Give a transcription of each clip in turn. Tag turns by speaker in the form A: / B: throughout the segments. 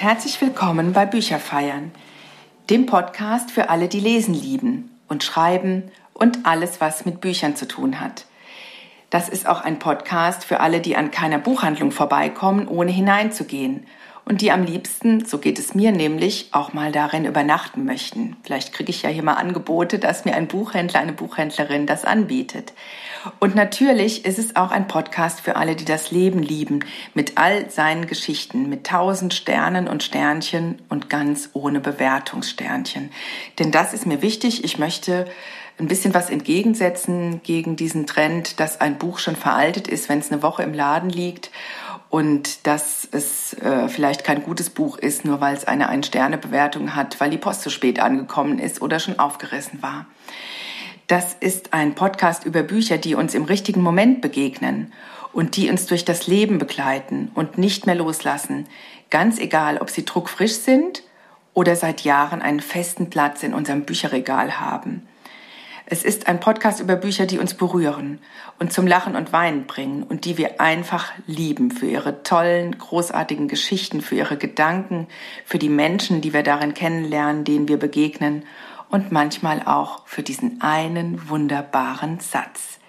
A: herzlich willkommen bei Bücherfeiern, dem Podcast für alle, die lesen lieben und schreiben und alles, was mit Büchern zu tun hat. Das ist auch ein Podcast für alle, die an keiner Buchhandlung vorbeikommen, ohne hineinzugehen und die am liebsten, so geht es mir nämlich, auch mal darin übernachten möchten. Vielleicht kriege ich ja hier mal Angebote, dass mir ein Buchhändler, eine Buchhändlerin das anbietet. Und natürlich ist es auch ein Podcast für alle, die das Leben lieben, mit all seinen Geschichten, mit tausend Sternen und Sternchen und ganz ohne Bewertungssternchen. Denn das ist mir wichtig. Ich möchte ein bisschen was entgegensetzen gegen diesen Trend, dass ein Buch schon veraltet ist, wenn es eine Woche im Laden liegt und dass es äh, vielleicht kein gutes Buch ist, nur weil es eine Ein-Sterne-Bewertung hat, weil die Post zu spät angekommen ist oder schon aufgerissen war. Das ist ein Podcast über Bücher, die uns im richtigen Moment begegnen und die uns durch das Leben begleiten und nicht mehr loslassen, ganz egal, ob sie druckfrisch sind oder seit Jahren einen festen Platz in unserem Bücherregal haben. Es ist ein Podcast über Bücher, die uns berühren und zum Lachen und Weinen bringen und die wir einfach lieben für ihre tollen, großartigen Geschichten, für ihre Gedanken, für die Menschen, die wir darin kennenlernen, denen wir begegnen und manchmal auch für diesen einen wunderbaren Satz.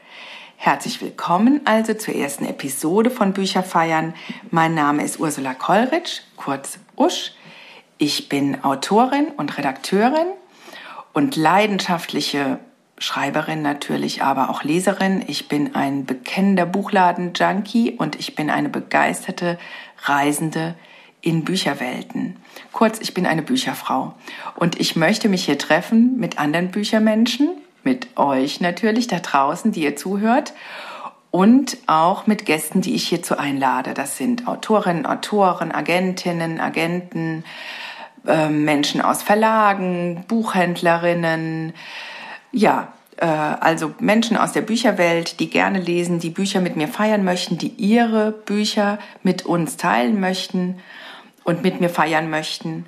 A: Herzlich willkommen also zur ersten Episode von Bücherfeiern. Mein Name ist Ursula Kollrich, kurz Usch. Ich bin Autorin und Redakteurin und leidenschaftliche Schreiberin natürlich, aber auch Leserin. Ich bin ein bekennender Buchladen-Junkie und ich bin eine begeisterte Reisende in Bücherwelten. Kurz, ich bin eine Bücherfrau und ich möchte mich hier treffen mit anderen Büchermenschen, mit euch natürlich da draußen, die ihr zuhört und auch mit Gästen, die ich hierzu einlade. Das sind Autorinnen, Autoren, Agentinnen, Agenten, äh, Menschen aus Verlagen, Buchhändlerinnen, ja, äh, also Menschen aus der Bücherwelt, die gerne lesen, die Bücher mit mir feiern möchten, die ihre Bücher mit uns teilen möchten und mit mir feiern möchten.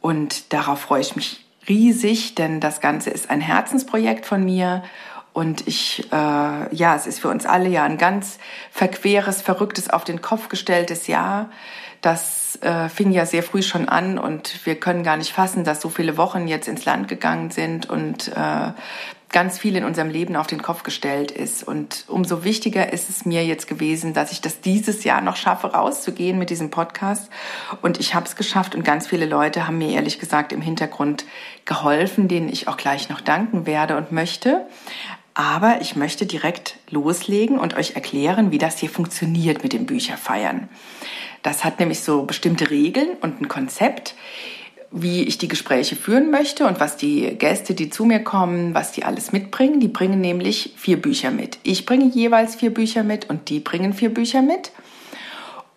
A: Und darauf freue ich mich riesig, denn das Ganze ist ein Herzensprojekt von mir. Und ich, äh, ja, es ist für uns alle ja ein ganz verqueres, verrücktes, auf den Kopf gestelltes Jahr. Das äh, fing ja sehr früh schon an und wir können gar nicht fassen, dass so viele Wochen jetzt ins Land gegangen sind und äh, ganz viel in unserem Leben auf den Kopf gestellt ist. Und umso wichtiger ist es mir jetzt gewesen, dass ich das dieses Jahr noch schaffe, rauszugehen mit diesem Podcast. Und ich habe es geschafft und ganz viele Leute haben mir ehrlich gesagt im Hintergrund geholfen, denen ich auch gleich noch danken werde und möchte. Aber ich möchte direkt loslegen und euch erklären, wie das hier funktioniert mit dem Bücherfeiern. Das hat nämlich so bestimmte Regeln und ein Konzept, wie ich die Gespräche führen möchte und was die Gäste, die zu mir kommen, was die alles mitbringen. Die bringen nämlich vier Bücher mit. Ich bringe jeweils vier Bücher mit und die bringen vier Bücher mit.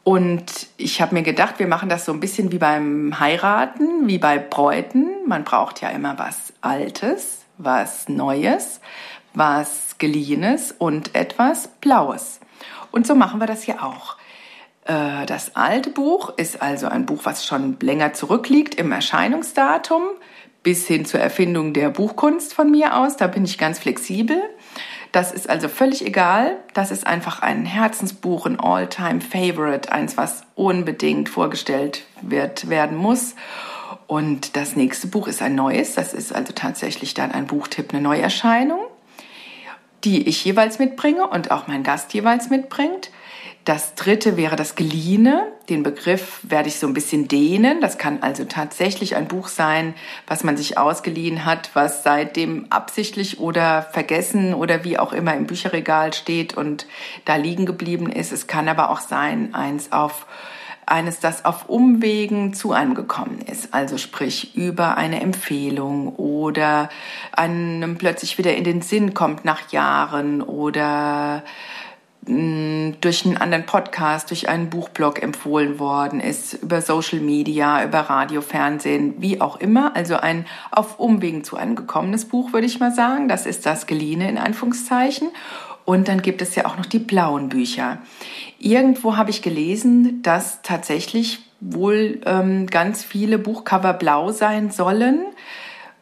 A: Und ich habe mir gedacht, wir machen das so ein bisschen wie beim Heiraten, wie bei Bräuten. Man braucht ja immer was Altes, was Neues, was Geliehenes und etwas Blaues. Und so machen wir das hier auch. Äh, das alte Buch ist also ein Buch, was schon länger zurückliegt im Erscheinungsdatum bis hin zur Erfindung der Buchkunst von mir aus. Da bin ich ganz flexibel. Das ist also völlig egal. Das ist einfach ein Herzensbuch, ein All-Time-Favorite, eins, was unbedingt vorgestellt wird, werden muss. Und das nächste Buch ist ein neues. Das ist also tatsächlich dann ein Buchtipp, eine Neuerscheinung, die ich jeweils mitbringe und auch mein Gast jeweils mitbringt. Das dritte wäre das Geliehene. Den Begriff werde ich so ein bisschen dehnen. Das kann also tatsächlich ein Buch sein, was man sich ausgeliehen hat, was seitdem absichtlich oder vergessen oder wie auch immer im Bücherregal steht und da liegen geblieben ist. Es kann aber auch sein, eins auf eines, das auf Umwegen zu einem gekommen ist, also sprich über eine Empfehlung oder einem plötzlich wieder in den Sinn kommt nach Jahren oder durch einen anderen Podcast, durch einen Buchblog empfohlen worden ist, über Social Media, über Radio, Fernsehen, wie auch immer. Also ein auf Umwegen zu einem gekommenes Buch, würde ich mal sagen. Das ist das Geliehene in Anführungszeichen. Und dann gibt es ja auch noch die blauen Bücher. Irgendwo habe ich gelesen, dass tatsächlich wohl ähm, ganz viele Buchcover blau sein sollen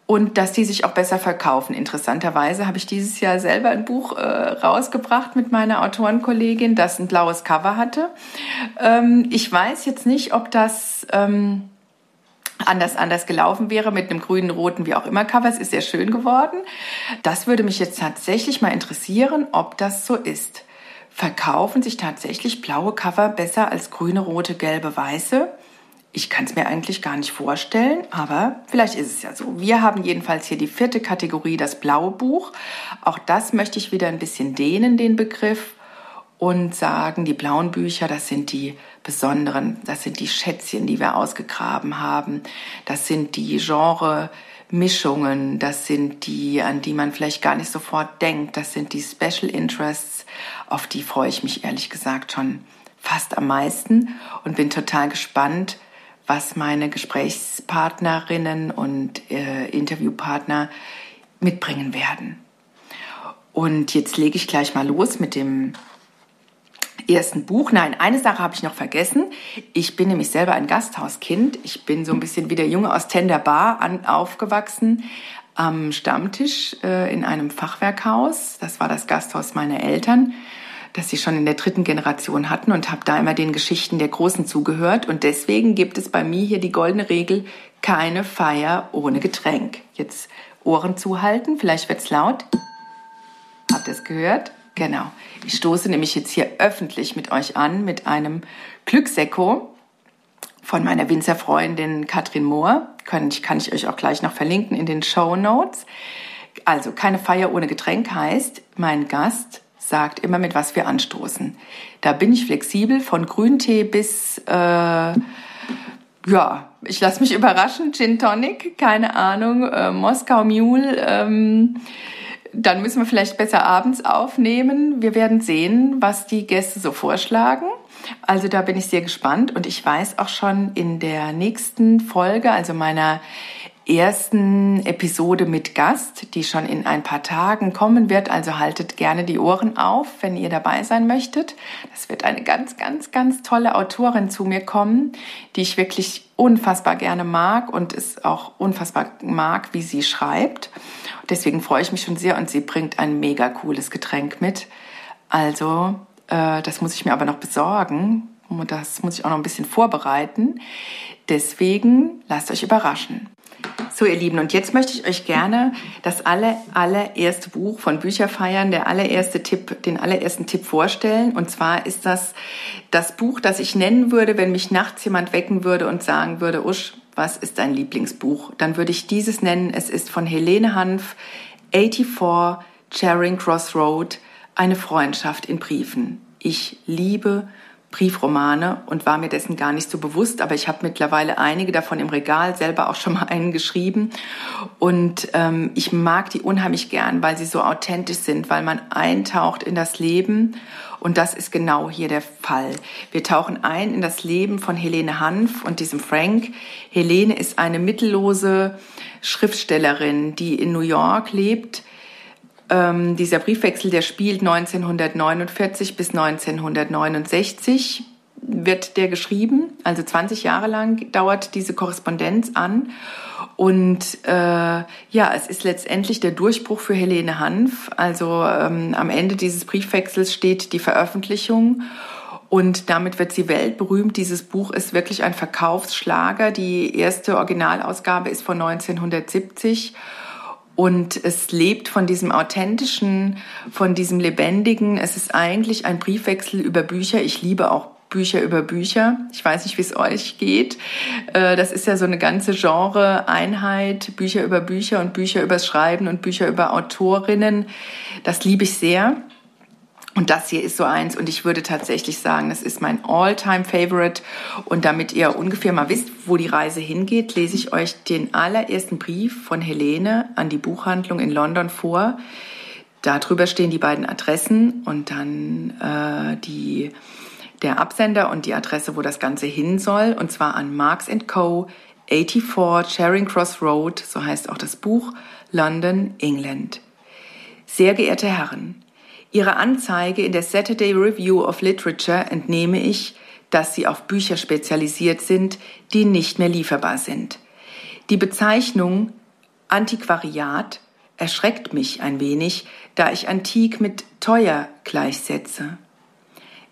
A: und dass die sich auch besser verkaufen. Interessanterweise habe ich dieses Jahr selber ein Buch äh, rausgebracht mit meiner Autorenkollegin, das ein blaues Cover hatte. Ähm, ich weiß jetzt nicht, ob das ähm, anders anders gelaufen wäre mit einem grünen, roten, wie auch immer Cover. Es ist sehr schön geworden. Das würde mich jetzt tatsächlich mal interessieren, ob das so ist. Verkaufen sich tatsächlich blaue Cover besser als grüne, rote, gelbe, weiße? Ich kann es mir eigentlich gar nicht vorstellen, aber vielleicht ist es ja so. Wir haben jedenfalls hier die vierte Kategorie, das blaue Buch. Auch das möchte ich wieder ein bisschen dehnen, den Begriff, und sagen, die blauen Bücher, das sind die besonderen, das sind die Schätzchen, die wir ausgegraben haben. Das sind die Genre Mischungen, das sind die, an die man vielleicht gar nicht sofort denkt. Das sind die Special Interests, auf die freue ich mich ehrlich gesagt schon fast am meisten und bin total gespannt, was meine Gesprächspartnerinnen und äh, Interviewpartner mitbringen werden. Und jetzt lege ich gleich mal los mit dem ersten Buch. Nein, eine Sache habe ich noch vergessen. Ich bin nämlich selber ein Gasthauskind. Ich bin so ein bisschen wie der Junge aus Tender Bar an, aufgewachsen am Stammtisch äh, in einem Fachwerkhaus. Das war das Gasthaus meiner Eltern das sie schon in der dritten Generation hatten und habe da immer den Geschichten der Großen zugehört. Und deswegen gibt es bei mir hier die goldene Regel, keine Feier ohne Getränk. Jetzt Ohren zuhalten, vielleicht wird's laut. Habt ihr es gehört? Genau. Ich stoße nämlich jetzt hier öffentlich mit euch an mit einem Glücksekko von meiner Winzerfreundin Katrin Mohr. Kann ich, kann ich euch auch gleich noch verlinken in den Show Notes. Also, keine Feier ohne Getränk heißt, mein Gast sagt immer, mit was wir anstoßen. Da bin ich flexibel, von Grüntee bis, äh, ja, ich lasse mich überraschen, Gin Tonic, keine Ahnung, äh, Moskau Mule. Ähm, dann müssen wir vielleicht besser abends aufnehmen. Wir werden sehen, was die Gäste so vorschlagen. Also da bin ich sehr gespannt und ich weiß auch schon in der nächsten Folge, also meiner ersten Episode mit Gast, die schon in ein paar Tagen kommen wird. Also haltet gerne die Ohren auf, wenn ihr dabei sein möchtet. Das wird eine ganz, ganz, ganz tolle Autorin zu mir kommen, die ich wirklich unfassbar gerne mag und es auch unfassbar mag, wie sie schreibt. Deswegen freue ich mich schon sehr und sie bringt ein mega cooles Getränk mit. Also, äh, das muss ich mir aber noch besorgen. Und das muss ich auch noch ein bisschen vorbereiten. Deswegen lasst euch überraschen. So, ihr Lieben, und jetzt möchte ich euch gerne das aller, allererste Buch von Bücherfeiern, der allererste Tipp, den allerersten Tipp vorstellen. Und zwar ist das das Buch, das ich nennen würde, wenn mich nachts jemand wecken würde und sagen würde, Usch, was ist dein Lieblingsbuch? Dann würde ich dieses nennen. Es ist von Helene Hanf, 84, Charing Cross Road, eine Freundschaft in Briefen. Ich liebe Briefromane und war mir dessen gar nicht so bewusst, aber ich habe mittlerweile einige davon im Regal, selber auch schon mal einen geschrieben und ähm, ich mag die unheimlich gern, weil sie so authentisch sind, weil man eintaucht in das Leben und das ist genau hier der Fall. Wir tauchen ein in das Leben von Helene Hanf und diesem Frank. Helene ist eine mittellose Schriftstellerin, die in New York lebt, ähm, dieser Briefwechsel, der spielt 1949 bis 1969 wird der geschrieben, also 20 Jahre lang dauert diese Korrespondenz an. Und äh, ja, es ist letztendlich der Durchbruch für Helene Hanf. Also ähm, am Ende dieses Briefwechsels steht die Veröffentlichung und damit wird sie weltberühmt. Dieses Buch ist wirklich ein Verkaufsschlager. Die erste Originalausgabe ist von 1970 und es lebt von diesem authentischen, von diesem lebendigen. Es ist eigentlich ein Briefwechsel über Bücher. Ich liebe auch Bücher über Bücher. Ich weiß nicht, wie es euch geht. Äh, das ist ja so eine ganze Genre-Einheit. Bücher über Bücher und Bücher übers Schreiben und Bücher über Autorinnen. Das liebe ich sehr. Und das hier ist so eins und ich würde tatsächlich sagen, das ist mein All-Time-Favorite. Und damit ihr ungefähr mal wisst, wo die Reise hingeht, lese ich euch den allerersten Brief von Helene an die Buchhandlung in London vor. Darüber stehen die beiden Adressen und dann äh, die, der Absender und die Adresse, wo das Ganze hin soll. Und zwar an Marks Co. 84 Charing Cross Road, so heißt auch das Buch, London, England. Sehr geehrte Herren, Ihrer Anzeige in der Saturday Review of Literature entnehme ich, dass Sie auf Bücher spezialisiert sind, die nicht mehr lieferbar sind. Die Bezeichnung Antiquariat erschreckt mich ein wenig, da ich antik mit teuer gleichsetze.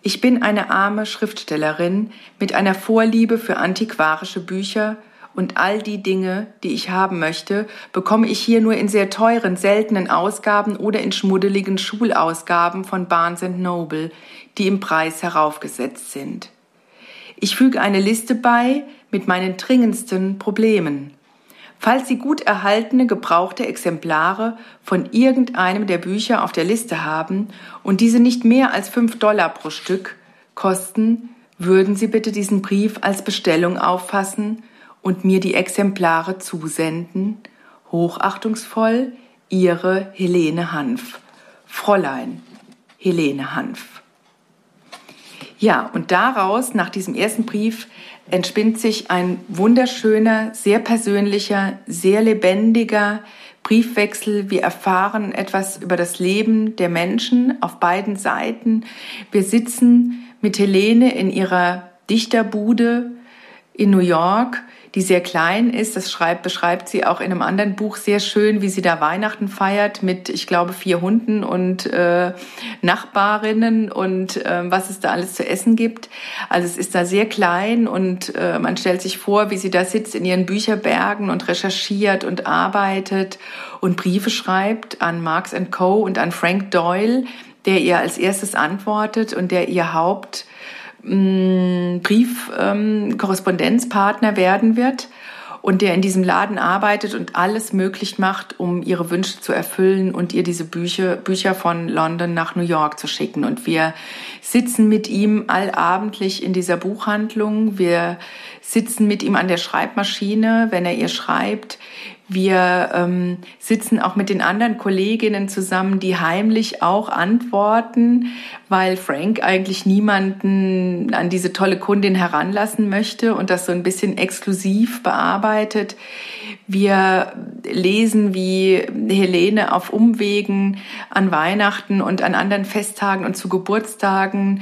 A: Ich bin eine arme Schriftstellerin mit einer Vorliebe für antiquarische Bücher und all die Dinge, die ich haben möchte, bekomme ich hier nur in sehr teuren, seltenen Ausgaben oder in schmuddeligen Schulausgaben von Barnes Noble, die im Preis heraufgesetzt sind. Ich füge eine Liste bei mit meinen dringendsten Problemen. Falls Sie gut erhaltene, gebrauchte Exemplare von irgendeinem der Bücher auf der Liste haben und diese nicht mehr als fünf Dollar pro Stück kosten, würden Sie bitte diesen Brief als Bestellung auffassen und mir die Exemplare zusenden? Hochachtungsvoll, Ihre Helene Hanf. Fräulein Helene Hanf. Ja, und daraus, nach diesem ersten Brief, entspinnt sich ein wunderschöner, sehr persönlicher, sehr lebendiger Briefwechsel. Wir erfahren etwas über das Leben der Menschen auf beiden Seiten. Wir sitzen mit Helene in ihrer Dichterbude in New York die sehr klein ist. Das schreibt, beschreibt sie auch in einem anderen Buch sehr schön, wie sie da Weihnachten feiert mit, ich glaube, vier Hunden und äh, Nachbarinnen und äh, was es da alles zu essen gibt. Also es ist da sehr klein und äh, man stellt sich vor, wie sie da sitzt in ihren Bücherbergen und recherchiert und arbeitet und Briefe schreibt an Marx Co. und an Frank Doyle, der ihr als erstes antwortet und der ihr Haupt Briefkorrespondenzpartner ähm, werden wird und der in diesem Laden arbeitet und alles möglich macht, um ihre Wünsche zu erfüllen und ihr diese Bücher, Bücher von London nach New York zu schicken. Und wir sitzen mit ihm allabendlich in dieser Buchhandlung. Wir sitzen mit ihm an der Schreibmaschine, wenn er ihr schreibt. Wir ähm, sitzen auch mit den anderen Kolleginnen zusammen, die heimlich auch antworten, weil Frank eigentlich niemanden an diese tolle Kundin heranlassen möchte und das so ein bisschen exklusiv bearbeitet. Wir lesen, wie Helene auf Umwegen an Weihnachten und an anderen Festtagen und zu Geburtstagen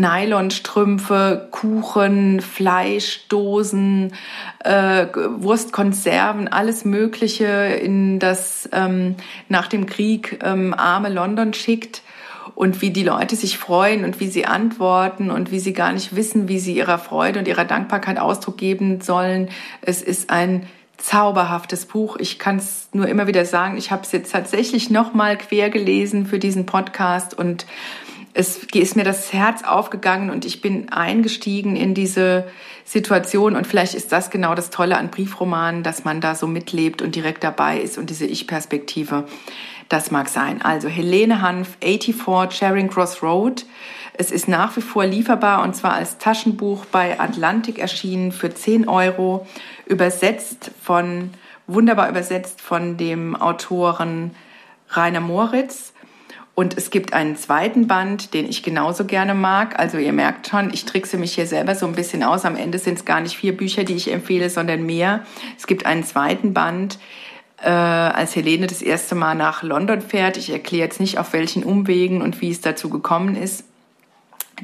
A: Nylonstrümpfe, Kuchen, Fleischdosen, äh, Wurstkonserven, alles Mögliche in das ähm, nach dem Krieg ähm, arme London schickt und wie die Leute sich freuen und wie sie antworten und wie sie gar nicht wissen, wie sie ihrer Freude und ihrer Dankbarkeit Ausdruck geben sollen. Es ist ein zauberhaftes Buch. Ich kann es nur immer wieder sagen. Ich habe es jetzt tatsächlich noch mal quer gelesen für diesen Podcast und es ist mir das Herz aufgegangen und ich bin eingestiegen in diese Situation und vielleicht ist das genau das Tolle an Briefromanen, dass man da so mitlebt und direkt dabei ist und diese Ich-Perspektive, das mag sein. Also Helene Hanf, 84 Charing Cross Road. Es ist nach wie vor lieferbar und zwar als Taschenbuch bei Atlantik erschienen für 10 Euro, übersetzt von, wunderbar übersetzt von dem Autoren Rainer Moritz. Und es gibt einen zweiten Band, den ich genauso gerne mag. Also ihr merkt schon, ich trickse mich hier selber so ein bisschen aus. Am Ende sind es gar nicht vier Bücher, die ich empfehle, sondern mehr. Es gibt einen zweiten Band, äh, als Helene das erste Mal nach London fährt. Ich erkläre jetzt nicht, auf welchen Umwegen und wie es dazu gekommen ist.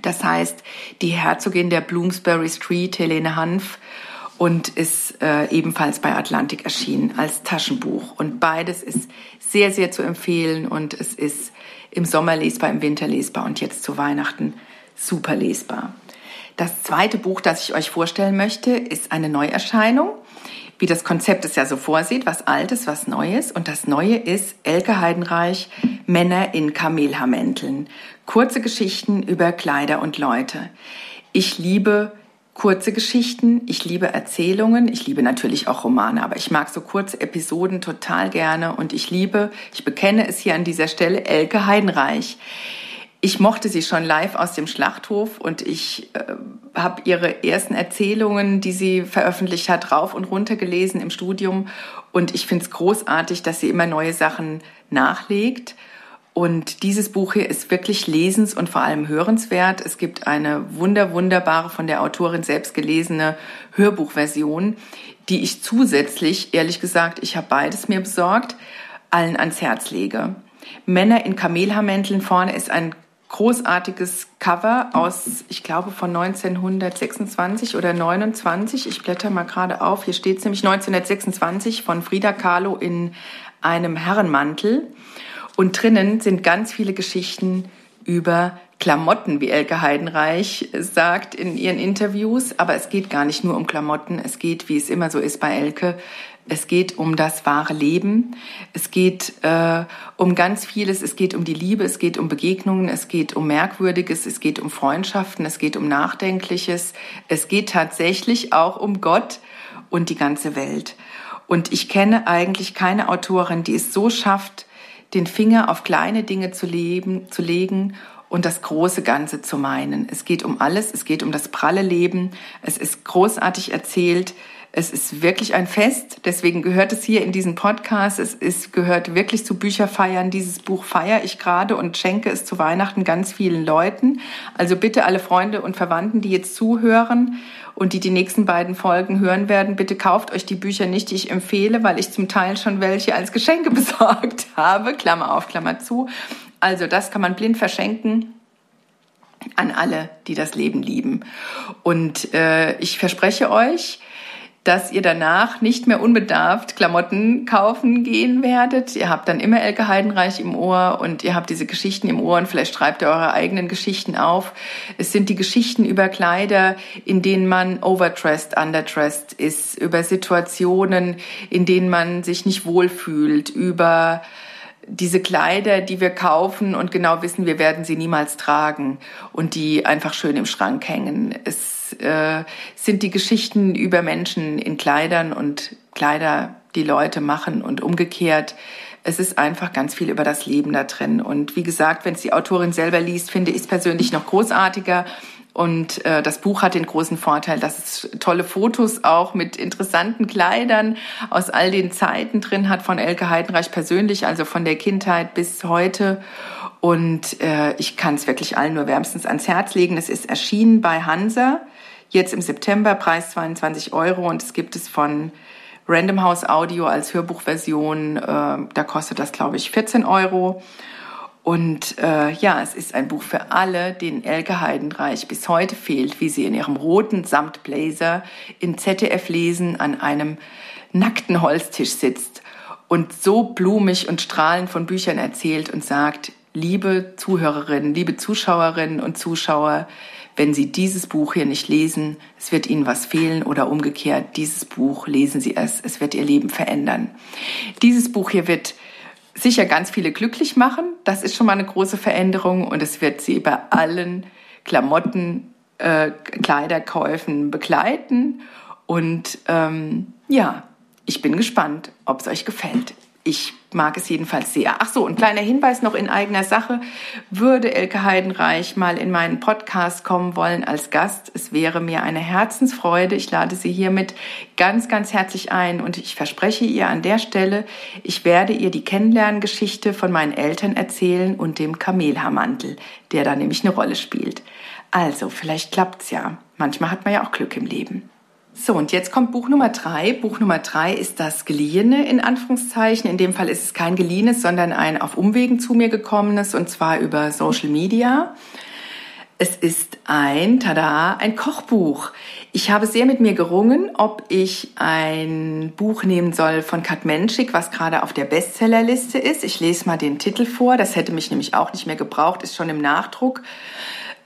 A: Das heißt, die Herzogin der Bloomsbury Street, Helene Hanf, und ist äh, ebenfalls bei Atlantik erschienen als Taschenbuch. Und beides ist sehr, sehr zu empfehlen und es ist im Sommer lesbar, im Winter lesbar und jetzt zu Weihnachten super lesbar. Das zweite Buch, das ich euch vorstellen möchte, ist eine Neuerscheinung, wie das Konzept es ja so vorsieht, was Altes, was Neues. Und das Neue ist Elke Heidenreich, Männer in Kamelhaarmänteln. Kurze Geschichten über Kleider und Leute. Ich liebe kurze Geschichten, ich liebe Erzählungen, ich liebe natürlich auch Romane, aber ich mag so kurze Episoden total gerne und ich liebe, ich bekenne es hier an dieser Stelle, Elke Heidenreich. Ich mochte sie schon live aus dem Schlachthof und ich äh, habe ihre ersten Erzählungen, die sie veröffentlicht hat, rauf und runter gelesen im Studium. Und ich finde es großartig, dass sie immer neue Sachen nachlegt und dieses Buch hier ist wirklich lesens- und vor allem hörenswert. Es gibt eine wunder, wunderbare, von der Autorin selbst gelesene Hörbuchversion, die ich zusätzlich, ehrlich gesagt, ich habe beides mir besorgt, allen ans Herz lege. Männer in Kamelhaarmänteln vorne ist ein großartiges Cover aus, ich glaube, von 1926 oder 29. Ich blätter mal gerade auf. Hier steht es nämlich 1926 von Frida Kahlo in einem Herrenmantel. Und drinnen sind ganz viele Geschichten über Klamotten, wie Elke Heidenreich sagt in ihren Interviews. Aber es geht gar nicht nur um Klamotten. Es geht, wie es immer so ist bei Elke, es geht um das wahre Leben. Es geht äh, um ganz vieles. Es geht um die Liebe. Es geht um Begegnungen. Es geht um Merkwürdiges. Es geht um Freundschaften. Es geht um Nachdenkliches. Es geht tatsächlich auch um Gott und die ganze Welt. Und ich kenne eigentlich keine Autorin, die es so schafft, den Finger auf kleine Dinge zu, leben, zu legen und das große Ganze zu meinen. Es geht um alles. Es geht um das pralle Leben. Es ist großartig erzählt. Es ist wirklich ein Fest, deswegen gehört es hier in diesen Podcast. Es ist, gehört wirklich zu Bücherfeiern. Dieses Buch feiere ich gerade und schenke es zu Weihnachten ganz vielen Leuten. Also bitte alle Freunde und Verwandten, die jetzt zuhören und die die nächsten beiden Folgen hören werden, bitte kauft euch die Bücher nicht, die ich empfehle, weil ich zum Teil schon welche als Geschenke besorgt habe. Klammer auf, Klammer zu. Also das kann man blind verschenken an alle, die das Leben lieben. Und äh, ich verspreche euch, dass ihr danach nicht mehr unbedarft Klamotten kaufen gehen werdet. Ihr habt dann immer Elke Heidenreich im Ohr und ihr habt diese Geschichten im Ohr und vielleicht schreibt ihr eure eigenen Geschichten auf. Es sind die Geschichten über Kleider, in denen man overdressed, underdressed ist, über Situationen, in denen man sich nicht wohlfühlt, über diese Kleider, die wir kaufen und genau wissen, wir werden sie niemals tragen und die einfach schön im Schrank hängen. Es äh, sind die Geschichten über Menschen in Kleidern und Kleider, die Leute machen und umgekehrt. Es ist einfach ganz viel über das Leben da drin. Und wie gesagt, wenn es die Autorin selber liest, finde ich es persönlich noch großartiger. Und äh, das Buch hat den großen Vorteil, dass es tolle Fotos auch mit interessanten Kleidern aus all den Zeiten drin hat von Elke Heidenreich persönlich, also von der Kindheit bis heute. Und äh, ich kann es wirklich allen nur wärmstens ans Herz legen. Es ist erschienen bei Hansa Jetzt im September Preis 22 Euro und es gibt es von Random House Audio als Hörbuchversion. Äh, da kostet das, glaube ich, 14 Euro. Und äh, ja, es ist ein Buch für alle, denen Elke Heidenreich bis heute fehlt, wie sie in ihrem roten Samtblazer in ZDF lesen an einem nackten Holztisch sitzt und so blumig und strahlend von Büchern erzählt und sagt, liebe Zuhörerinnen, liebe Zuschauerinnen und Zuschauer, wenn Sie dieses Buch hier nicht lesen, es wird Ihnen was fehlen oder umgekehrt, dieses Buch lesen Sie es, es wird Ihr Leben verändern. Dieses Buch hier wird sicher ganz viele glücklich machen, das ist schon mal eine große Veränderung und es wird Sie bei allen Klamotten, äh, Kleiderkäufen begleiten und ähm, ja, ich bin gespannt, ob es euch gefällt. Ich mag es jedenfalls sehr. Ach so, ein kleiner Hinweis noch in eigener Sache. Würde Elke Heidenreich mal in meinen Podcast kommen wollen als Gast, es wäre mir eine Herzensfreude. Ich lade sie hiermit ganz, ganz herzlich ein und ich verspreche ihr an der Stelle, ich werde ihr die Kennenlerngeschichte von meinen Eltern erzählen und dem Kamelhaarmantel, der da nämlich eine Rolle spielt. Also, vielleicht klappt's ja. Manchmal hat man ja auch Glück im Leben. So, und jetzt kommt Buch Nummer drei. Buch Nummer drei ist das Geliehene in Anführungszeichen. In dem Fall ist es kein geliehenes, sondern ein auf Umwegen zu mir gekommenes und zwar über Social Media. Es ist ein, tada, ein Kochbuch. Ich habe sehr mit mir gerungen, ob ich ein Buch nehmen soll von Kat Menschik, was gerade auf der Bestsellerliste ist. Ich lese mal den Titel vor. Das hätte mich nämlich auch nicht mehr gebraucht, ist schon im Nachdruck.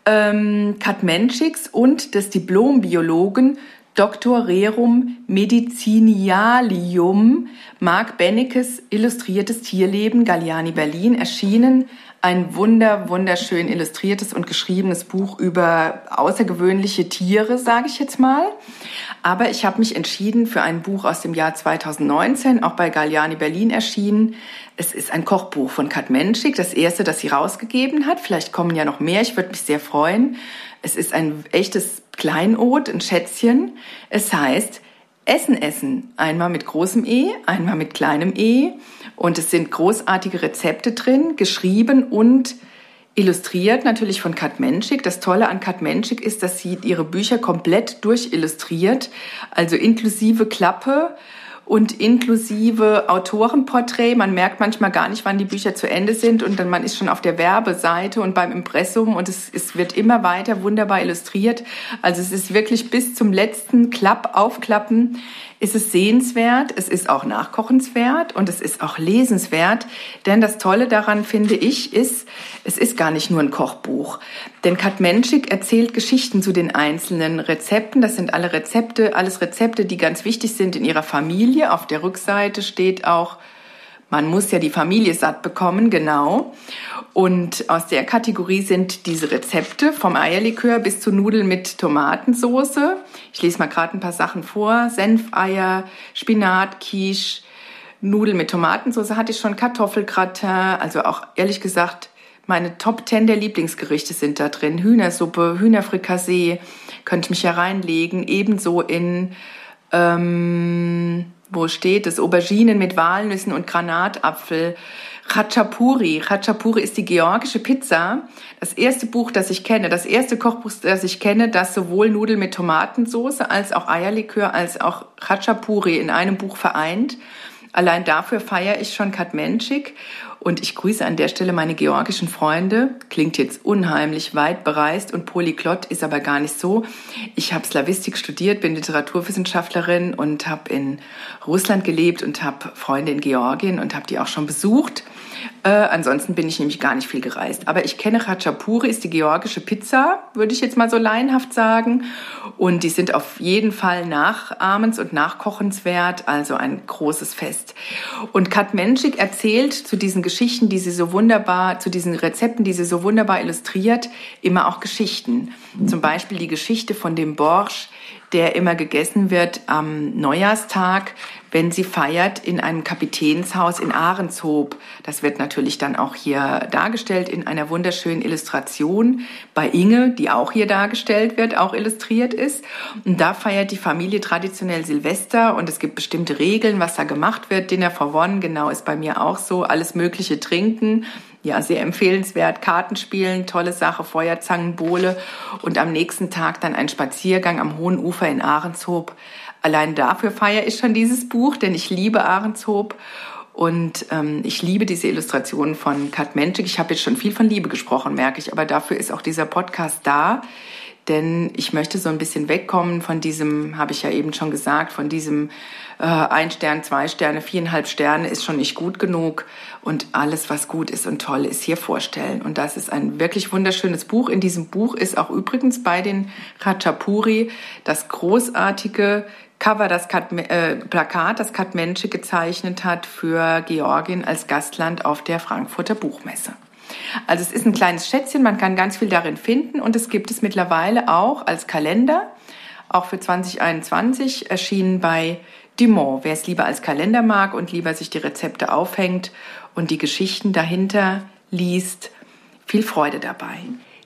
A: Ähm, Kat Menschiks und des Diplombiologen Dr. Rerum Medicinialium, Marc Bennekes Illustriertes Tierleben, Galliani Berlin, erschienen. Ein wunder, wunderschön illustriertes und geschriebenes Buch über außergewöhnliche Tiere, sage ich jetzt mal. Aber ich habe mich entschieden für ein Buch aus dem Jahr 2019, auch bei Galliani Berlin erschienen. Es ist ein Kochbuch von Kat Menschik, das erste, das sie rausgegeben hat. Vielleicht kommen ja noch mehr, ich würde mich sehr freuen. Es ist ein echtes Kleinod, ein Schätzchen. Es heißt Essen essen. Einmal mit großem E, einmal mit kleinem E. Und es sind großartige Rezepte drin, geschrieben und illustriert natürlich von Kat Menschik. Das Tolle an Kat Menschik ist, dass sie ihre Bücher komplett durchillustriert, also inklusive Klappe und inklusive Autorenporträt. Man merkt manchmal gar nicht, wann die Bücher zu Ende sind und dann man ist schon auf der Werbeseite und beim Impressum und es, es wird immer weiter wunderbar illustriert. Also es ist wirklich bis zum letzten Klapp aufklappen ist es sehenswert, es ist auch nachkochenswert und es ist auch lesenswert. Denn das Tolle daran, finde ich, ist, es ist gar nicht nur ein Kochbuch. Denn Kat Menschik erzählt Geschichten zu den einzelnen Rezepten. Das sind alle Rezepte, alles Rezepte, die ganz wichtig sind in ihrer Familie. Auf der Rückseite steht auch man muss ja die Familie satt bekommen, genau. Und aus der Kategorie sind diese Rezepte vom Eierlikör bis zu Nudeln mit Tomatensoße. Ich lese mal gerade ein paar Sachen vor. Senfeier, Spinat, Quiche, Nudeln mit Tomatensoße hatte ich schon, Kartoffelgratin, also auch ehrlich gesagt, meine Top 10 der Lieblingsgerichte sind da drin. Hühnersuppe, Hühnerfrikassee, könnte ich mich ja reinlegen. Ebenso in ähm, wo steht es, Auberginen mit Walnüssen und Granatapfel. Khachapuri. Khachapuri ist die georgische Pizza. Das erste Buch, das ich kenne, das erste Kochbuch, das ich kenne, das sowohl Nudeln mit Tomatensauce als auch Eierlikör als auch Khachapuri in einem Buch vereint. Allein dafür feiere ich schon Katmenschik und ich grüße an der Stelle meine georgischen Freunde. Klingt jetzt unheimlich weit bereist und polyglott ist aber gar nicht so. Ich habe Slavistik studiert, bin Literaturwissenschaftlerin und habe in Russland gelebt und habe Freunde in Georgien und habe die auch schon besucht. Äh, ansonsten bin ich nämlich gar nicht viel gereist. Aber ich kenne Khachapuri, ist die georgische Pizza, würde ich jetzt mal so laienhaft sagen. Und die sind auf jeden Fall nachahmens- und nachkochenswert, also ein großes Fest. Und Kat Menschik erzählt zu diesen Geschichten, die sie so wunderbar, zu diesen Rezepten, die sie so wunderbar illustriert, immer auch Geschichten. Zum Beispiel die Geschichte von dem Borsch, der immer gegessen wird am Neujahrstag, wenn sie feiert in einem Kapitänshaus in Ahrenshoop. Das wird natürlich dann auch hier dargestellt in einer wunderschönen Illustration bei Inge, die auch hier dargestellt wird, auch illustriert ist. Und da feiert die Familie traditionell Silvester und es gibt bestimmte Regeln, was da gemacht wird. Dinner for One, genau, ist bei mir auch so. Alles Mögliche trinken ja, sehr empfehlenswert. Kartenspielen, tolle Sache, Feuerzangenbowle und am nächsten Tag dann ein Spaziergang am Hohen Ufer in Ahrenshoop. Allein dafür feiere ich schon dieses Buch, denn ich liebe Ahrenshoop und ähm, ich liebe diese Illustrationen von Kat Menschik. Ich habe jetzt schon viel von Liebe gesprochen, merke ich, aber dafür ist auch dieser Podcast da, denn ich möchte so ein bisschen wegkommen von diesem, habe ich ja eben schon gesagt, von diesem äh, ein Stern, zwei Sterne, viereinhalb Sterne ist schon nicht gut genug und alles, was gut ist und toll ist, hier vorstellen. Und das ist ein wirklich wunderschönes Buch. In diesem Buch ist auch übrigens bei den Khachapuri das großartige Cover, das Kat, äh, Plakat, das Kat Mensche gezeichnet hat für Georgien als Gastland auf der Frankfurter Buchmesse. Also es ist ein kleines Schätzchen, man kann ganz viel darin finden und es gibt es mittlerweile auch als Kalender, auch für 2021 erschienen bei Dumont, wer es lieber als Kalender mag und lieber sich die Rezepte aufhängt und die Geschichten dahinter liest, viel Freude dabei.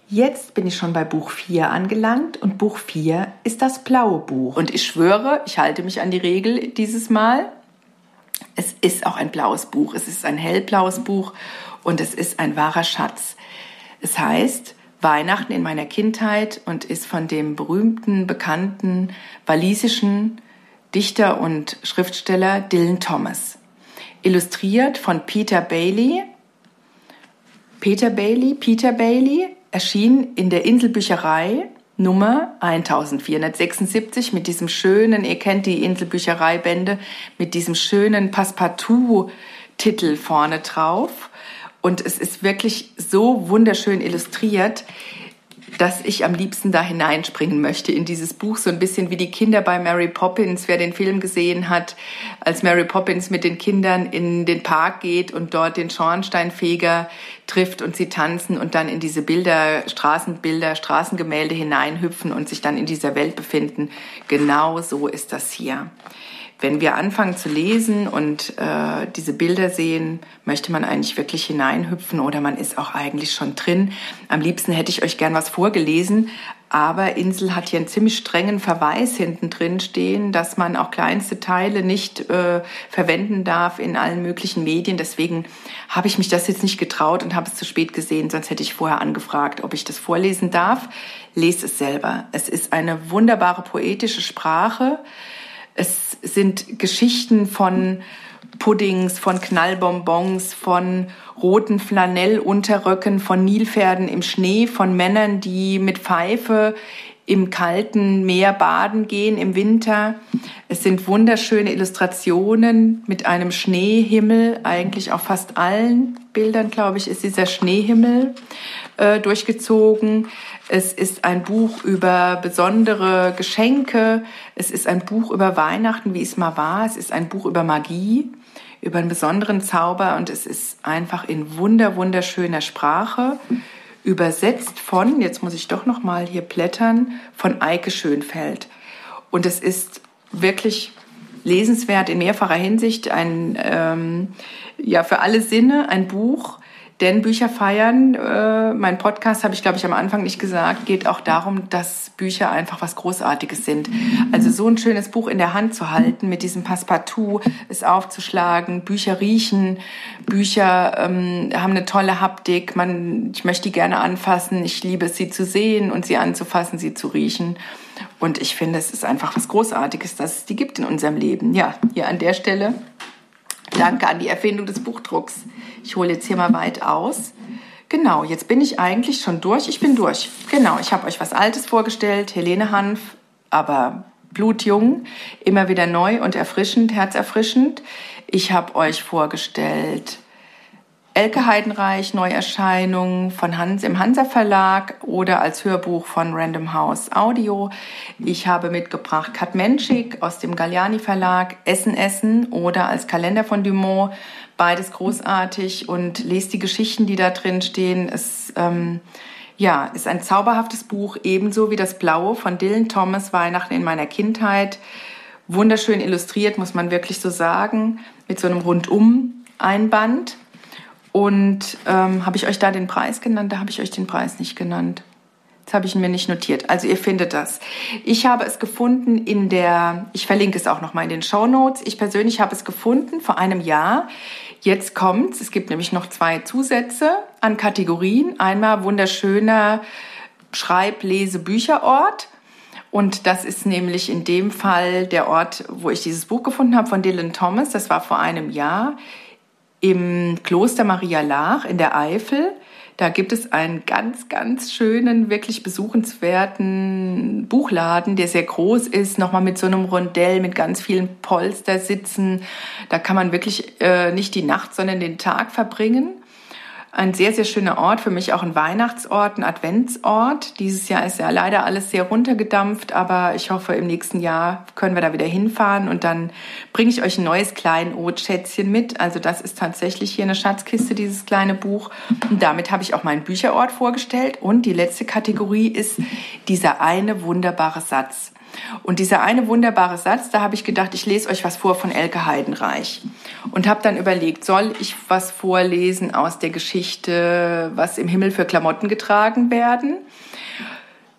A: Jetzt bin ich schon bei Buch 4 angelangt und Buch 4 ist das blaue Buch. Und ich schwöre, ich halte mich an die Regel dieses Mal. Es ist auch ein blaues Buch. Es ist ein hellblaues Buch und es ist ein wahrer Schatz. Es heißt Weihnachten in meiner Kindheit und ist von dem berühmten, bekannten walisischen Dichter und Schriftsteller Dylan Thomas. Illustriert von Peter Bailey. Peter Bailey, Peter Bailey erschien in der Inselbücherei Nummer 1476 mit diesem schönen, ihr kennt die Inselbüchereibände, mit diesem schönen Passepartout-Titel vorne drauf. Und es ist wirklich so wunderschön illustriert dass ich am liebsten da hineinspringen möchte in dieses Buch, so ein bisschen wie die Kinder bei Mary Poppins. Wer den Film gesehen hat, als Mary Poppins mit den Kindern in den Park geht und dort den Schornsteinfeger trifft und sie tanzen und dann in diese Bilder, Straßenbilder, Straßengemälde hineinhüpfen und sich dann in dieser Welt befinden. Genau so ist das hier wenn wir anfangen zu lesen und äh, diese Bilder sehen, möchte man eigentlich wirklich hineinhüpfen oder man ist auch eigentlich schon drin. Am liebsten hätte ich euch gern was vorgelesen, aber Insel hat hier einen ziemlich strengen Verweis hinten drin stehen, dass man auch kleinste Teile nicht äh, verwenden darf in allen möglichen Medien. Deswegen habe ich mich das jetzt nicht getraut und habe es zu spät gesehen, sonst hätte ich vorher angefragt, ob ich das vorlesen darf. Lest es selber. Es ist eine wunderbare poetische Sprache Es sind Geschichten von Puddings, von Knallbonbons, von roten Flanellunterröcken, von Nilpferden im Schnee, von Männern, die mit Pfeife im kalten Meer baden gehen im Winter. Es sind wunderschöne Illustrationen mit einem Schneehimmel. Eigentlich auf fast allen Bildern, glaube ich, ist dieser Schneehimmel äh, durchgezogen. Es ist ein Buch über besondere Geschenke. Es ist ein Buch über Weihnachten, wie es mal war. Es ist ein Buch über Magie, über einen besonderen Zauber und es ist einfach in wunder wunderschöner Sprache übersetzt von, jetzt muss ich doch noch mal hier blättern, von Eike Schönfeld. Und es ist wirklich lesenswert in mehrfacher Hinsicht, ein ähm, ja für alle Sinne ein Buch, denn Bücher feiern, äh, mein Podcast habe ich, glaube ich, am Anfang nicht gesagt, geht auch darum, dass Bücher einfach was Großartiges sind. Also so ein schönes Buch in der Hand zu halten, mit diesem Passepartout, es aufzuschlagen, Bücher riechen, Bücher ähm, haben eine tolle Haptik, man, ich möchte die gerne anfassen, ich liebe es, sie zu sehen und sie anzufassen, sie zu riechen. Und ich finde, es ist einfach was Großartiges, dass es die gibt in unserem Leben. Ja, hier an der Stelle Danke an die Erfindung des Buchdrucks. Ich hole jetzt hier mal weit aus. Genau, jetzt bin ich eigentlich schon durch. Ich bin durch. Genau, ich habe euch was Altes vorgestellt. Helene Hanf, aber blutjung, immer wieder neu und erfrischend, herzerfrischend. Ich habe euch vorgestellt Elke Heidenreich, Neuerscheinung von Hans im Hansa Verlag oder als Hörbuch von Random House Audio. Ich habe mitgebracht Kat Menschik aus dem Galliani Verlag, Essen Essen oder als Kalender von Dumont. Beides großartig und lest die Geschichten, die da drin stehen. Es ähm, ja, ist ein zauberhaftes Buch, ebenso wie das Blaue von Dylan Thomas, Weihnachten in meiner Kindheit. Wunderschön illustriert, muss man wirklich so sagen, mit so einem Rundum-Einband. Und ähm, habe ich euch da den Preis genannt? Da habe ich euch den Preis nicht genannt. Das habe ich mir nicht notiert. Also ihr findet das. Ich habe es gefunden in der, ich verlinke es auch nochmal in den Show Notes. Ich persönlich habe es gefunden vor einem Jahr. Jetzt kommt's. Es gibt nämlich noch zwei Zusätze an Kategorien. Einmal wunderschöner Schreib-, Lese-, Bücherort. Und das ist nämlich in dem Fall der Ort, wo ich dieses Buch gefunden habe von Dylan Thomas. Das war vor einem Jahr im Kloster Maria Laach in der Eifel. Da gibt es einen ganz, ganz schönen, wirklich besuchenswerten Buchladen, der sehr groß ist, nochmal mit so einem Rondell, mit ganz vielen Polstersitzen. Da kann man wirklich äh, nicht die Nacht, sondern den Tag verbringen ein sehr, sehr schöner Ort, für mich auch ein Weihnachtsort, ein Adventsort. Dieses Jahr ist ja leider alles sehr runtergedampft, aber ich hoffe, im nächsten Jahr können wir da wieder hinfahren und dann bringe ich euch ein neues Kleinod-Schätzchen mit. Also das ist tatsächlich hier eine Schatzkiste, dieses kleine Buch. Und damit habe ich auch meinen Bücherort vorgestellt. Und die letzte Kategorie ist dieser eine wunderbare Satz. Und dieser eine wunderbare Satz, da habe ich gedacht, ich lese euch was vor von Elke Heidenreich. Und habe dann überlegt, soll ich was vorlesen aus der Geschichte, was im Himmel für Klamotten getragen werden?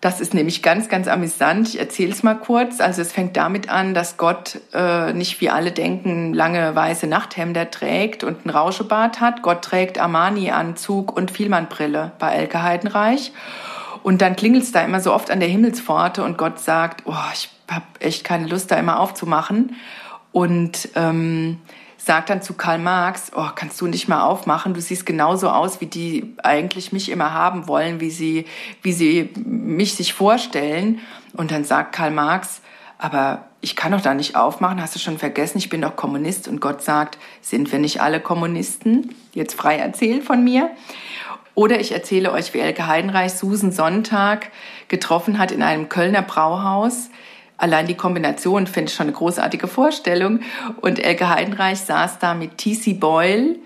A: Das ist nämlich ganz, ganz amüsant. Ich erzähle es mal kurz. Also es fängt damit an, dass Gott äh, nicht wie alle denken lange weiße Nachthemder trägt und ein Rauschebart hat. Gott trägt Armani-Anzug und Vielmann-Brille bei Elke Heidenreich. Und dann klingelt es da immer so oft an der Himmelspforte und Gott sagt, oh, ich habe echt keine Lust, da immer aufzumachen. Und ähm, sagt dann zu Karl Marx, oh, kannst du nicht mal aufmachen? Du siehst genauso aus, wie die eigentlich mich immer haben wollen, wie sie, wie sie mich sich vorstellen. Und dann sagt Karl Marx, aber ich kann doch da nicht aufmachen, hast du schon vergessen, ich bin doch Kommunist. Und Gott sagt, sind wir nicht alle Kommunisten? Jetzt frei erzählt von mir. Oder ich erzähle euch, wie Elke Heidenreich Susan Sonntag getroffen hat in einem Kölner Brauhaus. Allein die Kombination finde ich schon eine großartige Vorstellung. Und Elke Heidenreich saß da mit T.C. Boyle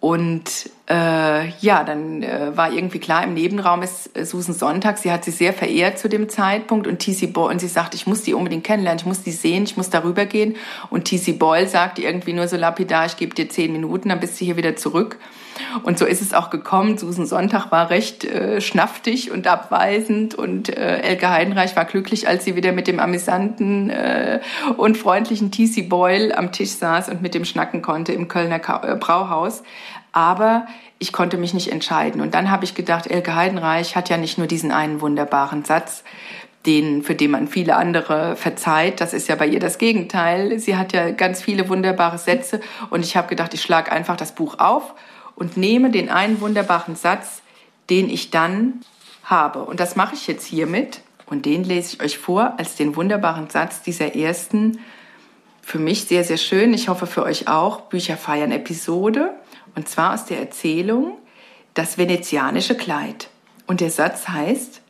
A: und äh, ja, dann äh, war irgendwie klar, im Nebenraum ist äh, Susan Sonntag. Sie hat sie sehr verehrt zu dem Zeitpunkt und T.C. Boyle, und sie sagt, ich muss die unbedingt kennenlernen, ich muss die sehen, ich muss darüber gehen. Und T.C. Boyle sagt irgendwie nur so lapidar, ich gebe dir zehn Minuten, dann bist du hier wieder zurück. Und so ist es auch gekommen. Susan Sonntag war recht äh, schnaftig und abweisend und äh, Elke Heidenreich war glücklich, als sie wieder mit dem amüsanten äh, und freundlichen T.C. Boyle am Tisch saß und mit dem schnacken konnte im Kölner äh, Brauhaus. Aber ich konnte mich nicht entscheiden. Und dann habe ich gedacht, Elke Heidenreich hat ja nicht nur diesen einen wunderbaren Satz, den, für den man viele andere verzeiht. Das ist ja bei ihr das Gegenteil. Sie hat ja ganz viele wunderbare Sätze und ich habe gedacht, ich schlage einfach das Buch auf und nehme den einen wunderbaren Satz, den ich dann habe. Und das mache ich jetzt hiermit und den lese ich euch vor als den wunderbaren Satz dieser ersten, für mich sehr, sehr schön, ich hoffe für euch auch, Bücherfeiern Episode. Und zwar aus der Erzählung Das venezianische Kleid. Und der Satz heißt,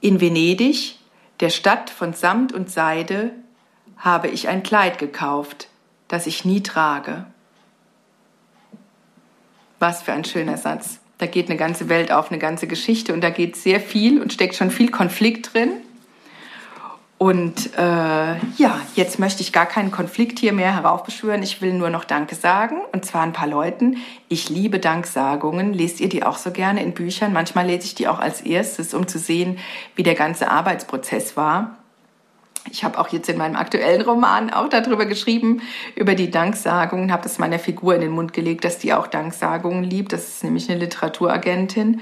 A: in Venedig, der Stadt von Samt und Seide, habe ich ein Kleid gekauft, das ich nie trage. Was für ein schöner Satz. Da geht eine ganze Welt auf, eine ganze Geschichte und da geht sehr viel und steckt schon viel Konflikt drin. Und äh, ja, jetzt möchte ich gar keinen Konflikt hier mehr heraufbeschwören. Ich will nur noch Danke sagen und zwar ein paar Leuten. Ich liebe Danksagungen. Lest ihr die auch so gerne in Büchern? Manchmal lese ich die auch als erstes, um zu sehen, wie der ganze Arbeitsprozess war. Ich habe auch jetzt in meinem aktuellen Roman auch darüber geschrieben, über die Danksagungen, habe das meiner Figur in den Mund gelegt, dass die auch Danksagungen liebt. Das ist nämlich eine Literaturagentin.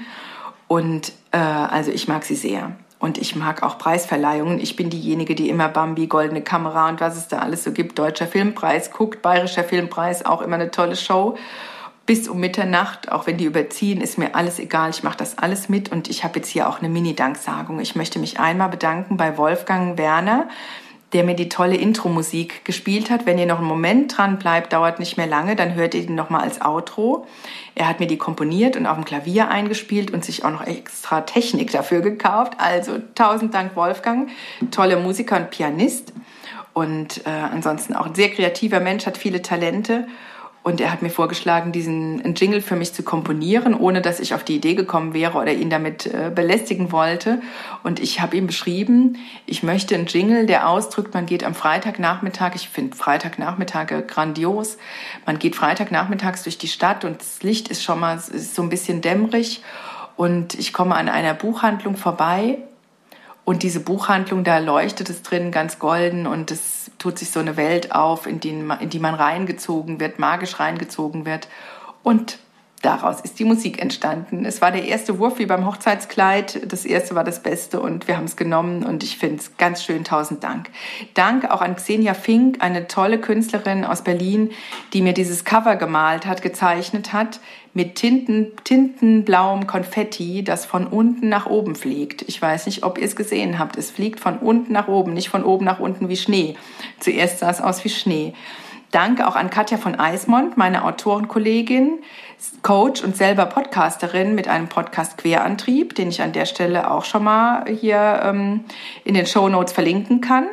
A: Und äh, also ich mag sie sehr. Und ich mag auch Preisverleihungen. Ich bin diejenige, die immer Bambi, Goldene Kamera und was es da alles so gibt, Deutscher Filmpreis guckt, Bayerischer Filmpreis, auch immer eine tolle Show. Bis um Mitternacht, auch wenn die überziehen, ist mir alles egal. Ich mache das alles mit und ich habe jetzt hier auch eine Mini-Danksagung. Ich möchte mich einmal bedanken bei Wolfgang Werner, der mir die tolle Intro-Musik gespielt hat. Wenn ihr noch einen Moment dran bleibt, dauert nicht mehr lange, dann hört ihr ihn nochmal als Outro. Er hat mir die komponiert und auf dem Klavier eingespielt und sich auch noch extra Technik dafür gekauft. Also tausend Dank Wolfgang, tolle Musiker und Pianist und äh, ansonsten auch ein sehr kreativer Mensch, hat viele Talente und er hat mir vorgeschlagen, diesen Jingle für mich zu komponieren, ohne dass ich auf die Idee gekommen wäre oder ihn damit äh, belästigen wollte. Und ich habe ihm beschrieben, ich möchte einen Jingle, der ausdrückt, man geht am Freitagnachmittag, ich finde Freitagnachmittage grandios, man geht Freitagnachmittags durch die Stadt und das Licht ist schon mal ist so ein bisschen dämmerig und ich komme an einer Buchhandlung vorbei und diese Buchhandlung, da leuchtet es drin ganz golden und es tut sich so eine Welt auf, in die, in die man reingezogen wird, magisch reingezogen wird. Und daraus ist die Musik entstanden. Es war der erste Wurf wie beim Hochzeitskleid. Das erste war das Beste und wir haben es genommen und ich finde es ganz schön. Tausend Dank. Dank auch an Xenia Fink, eine tolle Künstlerin aus Berlin, die mir dieses Cover gemalt hat, gezeichnet hat mit Tinten, tintenblauem Konfetti, das von unten nach oben fliegt. Ich weiß nicht, ob ihr es gesehen habt. Es fliegt von unten nach oben, nicht von oben nach unten wie Schnee. Zuerst sah es aus wie Schnee. Danke auch an Katja von Eismond, meine Autorenkollegin, Coach und selber Podcasterin mit einem Podcast Querantrieb, den ich an der Stelle auch schon mal hier ähm, in den Show Notes verlinken kann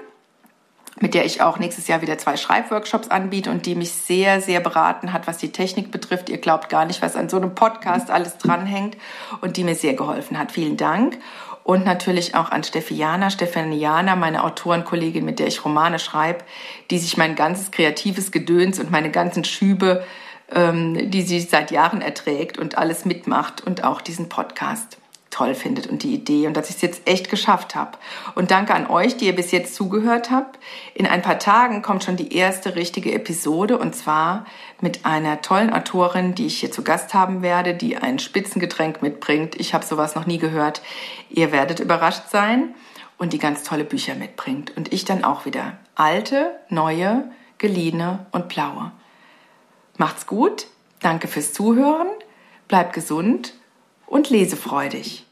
A: mit der ich auch nächstes Jahr wieder zwei Schreibworkshops anbiete und die mich sehr, sehr beraten hat, was die Technik betrifft. Ihr glaubt gar nicht, was an so einem Podcast alles dranhängt und die mir sehr geholfen hat. Vielen Dank und natürlich auch an Steffiana, Stefaniana, meine Autorenkollegin, mit der ich Romane schreibe, die sich mein ganzes kreatives Gedöns und meine ganzen Schübe, ähm, die sie seit Jahren erträgt und alles mitmacht und auch diesen Podcast toll findet und die Idee und dass ich es jetzt echt geschafft habe. Und danke an euch, die ihr bis jetzt zugehört habt. In ein paar Tagen kommt schon die erste richtige Episode und zwar mit einer tollen Autorin, die ich hier zu Gast haben werde, die ein Spitzengetränk mitbringt. Ich habe sowas noch nie gehört. Ihr werdet überrascht sein und die ganz tolle Bücher mitbringt. Und ich dann auch wieder. Alte, neue, geliehene und blaue. Macht's gut. Danke fürs Zuhören. Bleibt gesund und lesefreudig.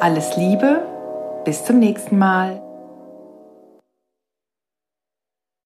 A: Alles Liebe, bis zum nächsten Mal.